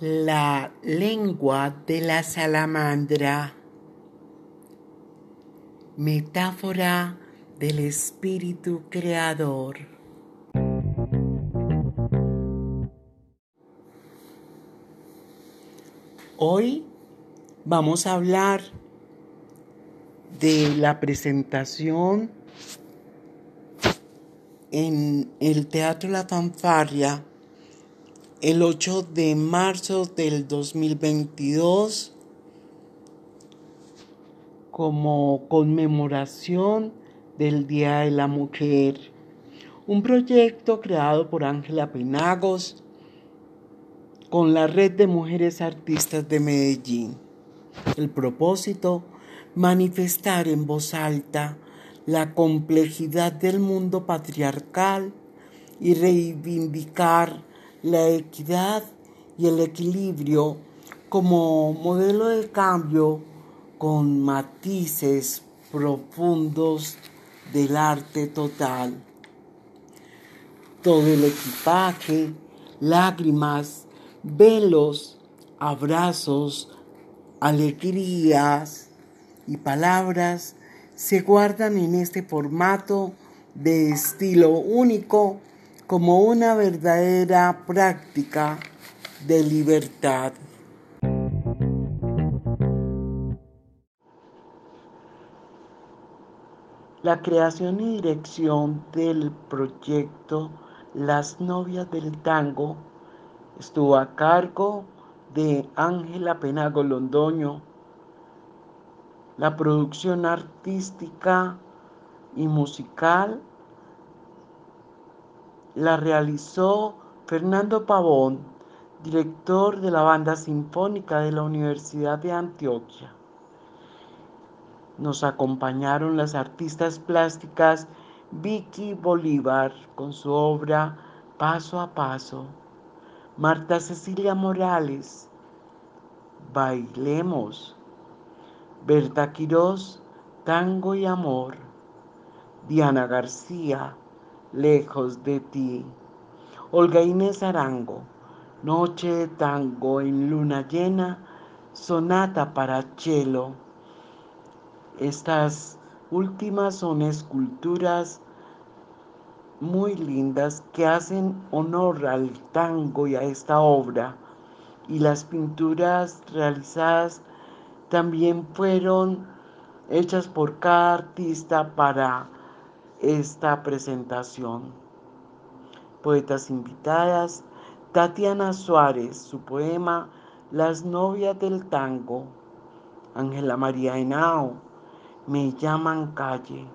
La lengua de la salamandra, metáfora del espíritu creador. Hoy vamos a hablar de la presentación en el Teatro La Fanfarria el 8 de marzo del 2022 como conmemoración del Día de la Mujer. Un proyecto creado por Ángela Penagos con la Red de Mujeres Artistas de Medellín. El propósito, manifestar en voz alta la complejidad del mundo patriarcal y reivindicar la equidad y el equilibrio como modelo de cambio con matices profundos del arte total. Todo el equipaje, lágrimas, velos, abrazos, alegrías y palabras se guardan en este formato de estilo único como una verdadera práctica de libertad. La creación y dirección del proyecto Las novias del tango estuvo a cargo de Ángela Penago Londoño. La producción artística y musical la realizó Fernando Pavón, director de la Banda Sinfónica de la Universidad de Antioquia. Nos acompañaron las artistas plásticas Vicky Bolívar con su obra Paso a Paso, Marta Cecilia Morales, Bailemos, Berta Quirós, Tango y Amor, Diana García, lejos de ti. Olga Inés Arango, Noche de Tango en Luna Llena, Sonata para Chelo. Estas últimas son esculturas muy lindas que hacen honor al tango y a esta obra. Y las pinturas realizadas también fueron hechas por cada artista para esta presentación. Poetas invitadas, Tatiana Suárez, su poema Las novias del tango, Ángela María Henao, Me llaman calle,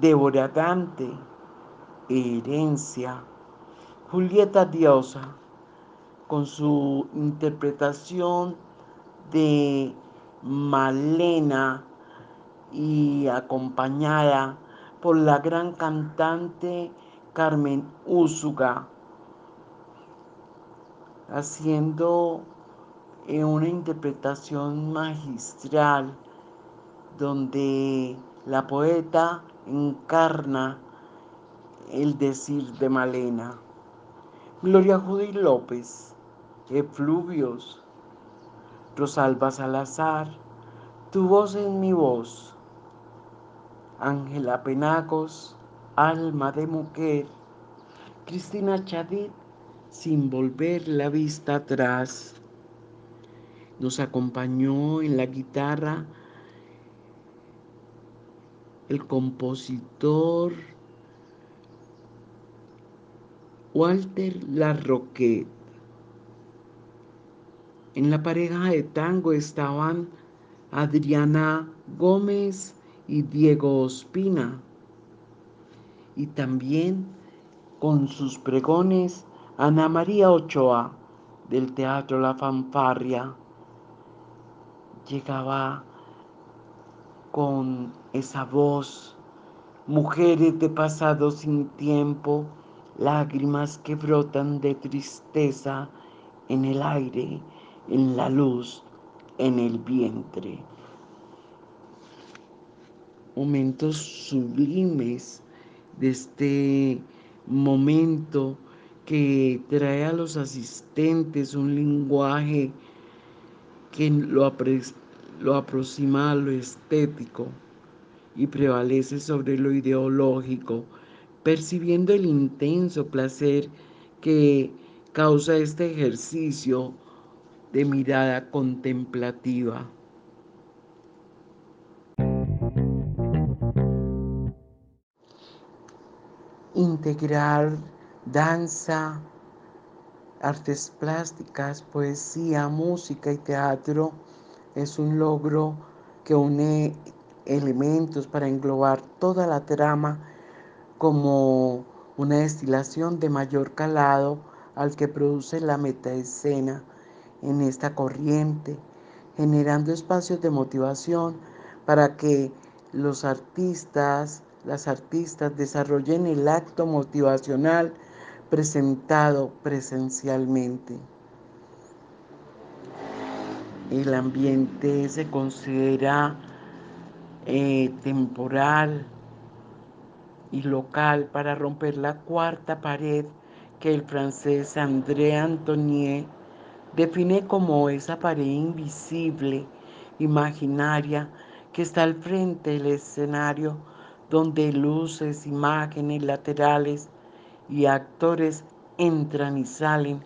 Débora Dante, Herencia, Julieta Diosa, con su interpretación de Malena y acompañada por la gran cantante Carmen Úsuga, haciendo eh, una interpretación magistral donde la poeta encarna el decir de Malena. Gloria Judy López, Efluvios, Rosalba Salazar, tu voz en mi voz. Ángela Penagos, Alma de Mujer, Cristina Chadid, Sin volver la vista atrás. Nos acompañó en la guitarra el compositor Walter Larroquet. En la pareja de tango estaban Adriana Gómez y Diego Ospina. Y también con sus pregones Ana María Ochoa del Teatro La Fanfarria llegaba con esa voz, mujeres de pasado sin tiempo, lágrimas que brotan de tristeza en el aire, en la luz, en el vientre momentos sublimes de este momento que trae a los asistentes un lenguaje que lo, lo aproxima a lo estético y prevalece sobre lo ideológico, percibiendo el intenso placer que causa este ejercicio de mirada contemplativa. Integrar danza, artes plásticas, poesía, música y teatro es un logro que une elementos para englobar toda la trama como una destilación de mayor calado al que produce la metaescena en esta corriente, generando espacios de motivación para que los artistas, las artistas desarrollen el acto motivacional presentado presencialmente. El ambiente se considera eh, temporal y local para romper la cuarta pared que el francés André Antonier define como esa pared invisible, imaginaria, que está al frente del escenario donde luces, imágenes laterales y actores entran y salen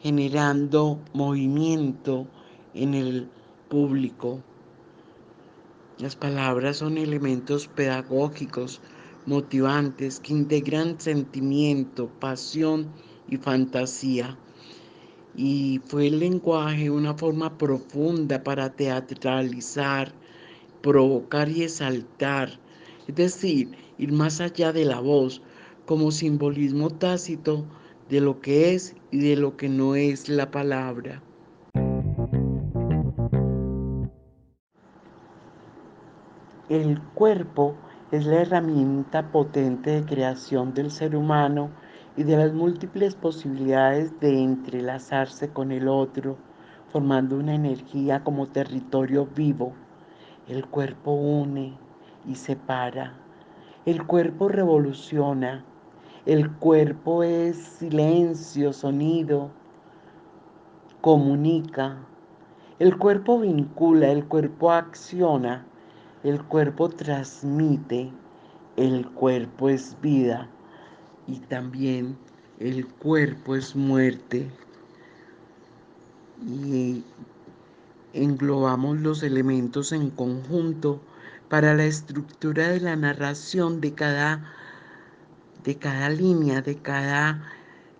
generando movimiento en el público. Las palabras son elementos pedagógicos, motivantes, que integran sentimiento, pasión y fantasía. Y fue el lenguaje una forma profunda para teatralizar, provocar y exaltar, es decir, ir más allá de la voz como simbolismo tácito de lo que es y de lo que no es la palabra. El cuerpo es la herramienta potente de creación del ser humano y de las múltiples posibilidades de entrelazarse con el otro, formando una energía como territorio vivo. El cuerpo une y separa. El cuerpo revoluciona. El cuerpo es silencio, sonido, comunica. El cuerpo vincula, el cuerpo acciona. El cuerpo transmite, el cuerpo es vida y también el cuerpo es muerte. Y englobamos los elementos en conjunto para la estructura de la narración de cada, de cada línea, de cada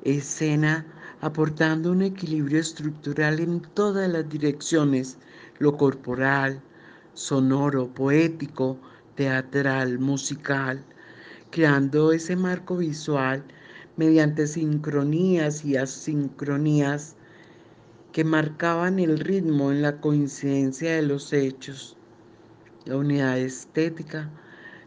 escena, aportando un equilibrio estructural en todas las direcciones, lo corporal, sonoro, poético, teatral, musical, creando ese marco visual mediante sincronías y asincronías que marcaban el ritmo en la coincidencia de los hechos. La unidad estética.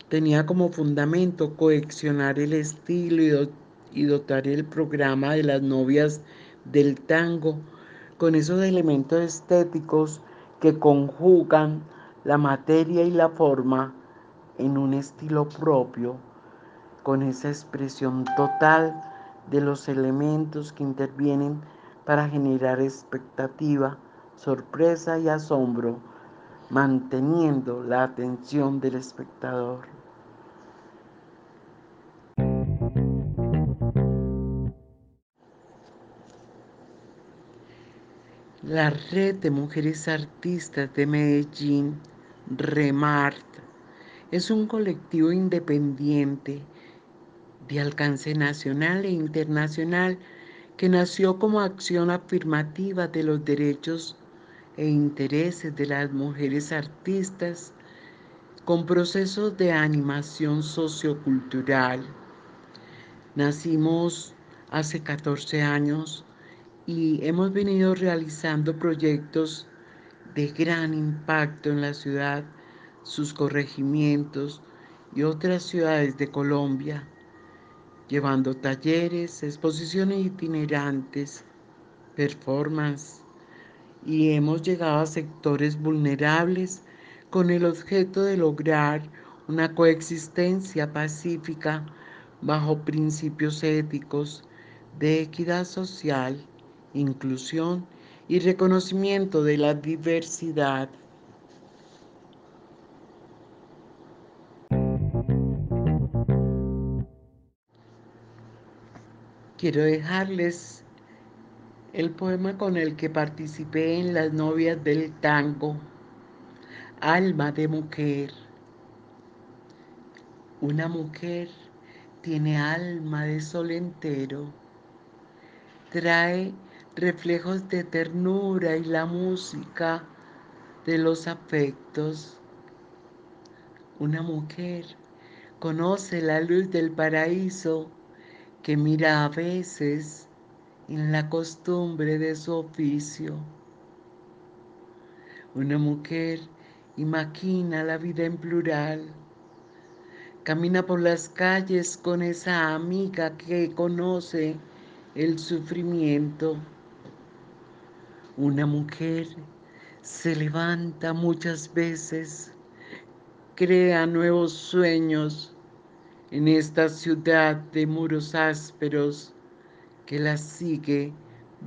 Tenía como fundamento coleccionar el estilo y, dotar el programa de las novias del tango. Con esos elementos estéticos que conjugan la materia y la forma en un estilo propio, con esa expresión total de los elementos que intervienen para generar expectativa, sorpresa y asombro, manteniendo la atención del espectador. La red de mujeres artistas de Medellín Remart es un colectivo independiente de alcance nacional e internacional que nació como acción afirmativa de los derechos e intereses de las mujeres artistas con procesos de animación sociocultural. Nacimos hace 14 años y hemos venido realizando proyectos de gran impacto en la ciudad, sus corregimientos y otras ciudades de Colombia, llevando talleres, exposiciones itinerantes, performance y hemos llegado a sectores vulnerables con el objeto de lograr una coexistencia pacífica bajo principios éticos, de equidad social, inclusión y reconocimiento de la diversidad. Quiero dejarles el poema con el que participé en las novias del tango, Alma de mujer. Una mujer tiene alma de sol entero, trae reflejos de ternura y la música de los afectos. Una mujer conoce la luz del paraíso que mira a veces en la costumbre de su oficio. Una mujer imagina la vida en plural, camina por las calles con esa amiga que conoce el sufrimiento. Una mujer se levanta muchas veces, crea nuevos sueños en esta ciudad de muros ásperos que la sigue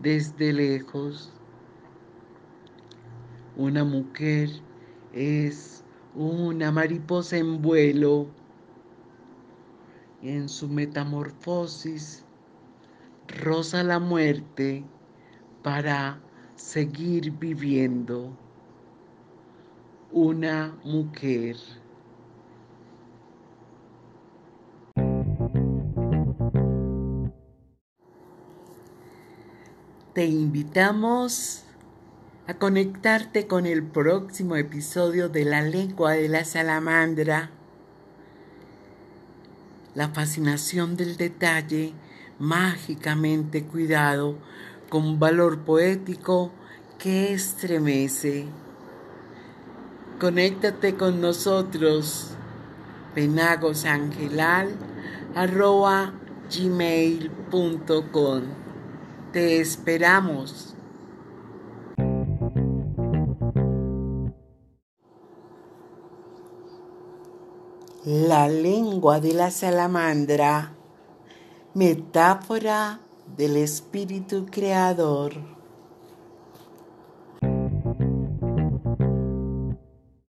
desde lejos. Una mujer es una mariposa en vuelo. En su metamorfosis roza la muerte para seguir viviendo. Una mujer. Te invitamos a conectarte con el próximo episodio de La lengua de la salamandra. La fascinación del detalle mágicamente cuidado con valor poético que estremece. Conéctate con nosotros penagosangelal.gmail.com Te esperamos. La lengua de la salamandra, metáfora del espíritu creador.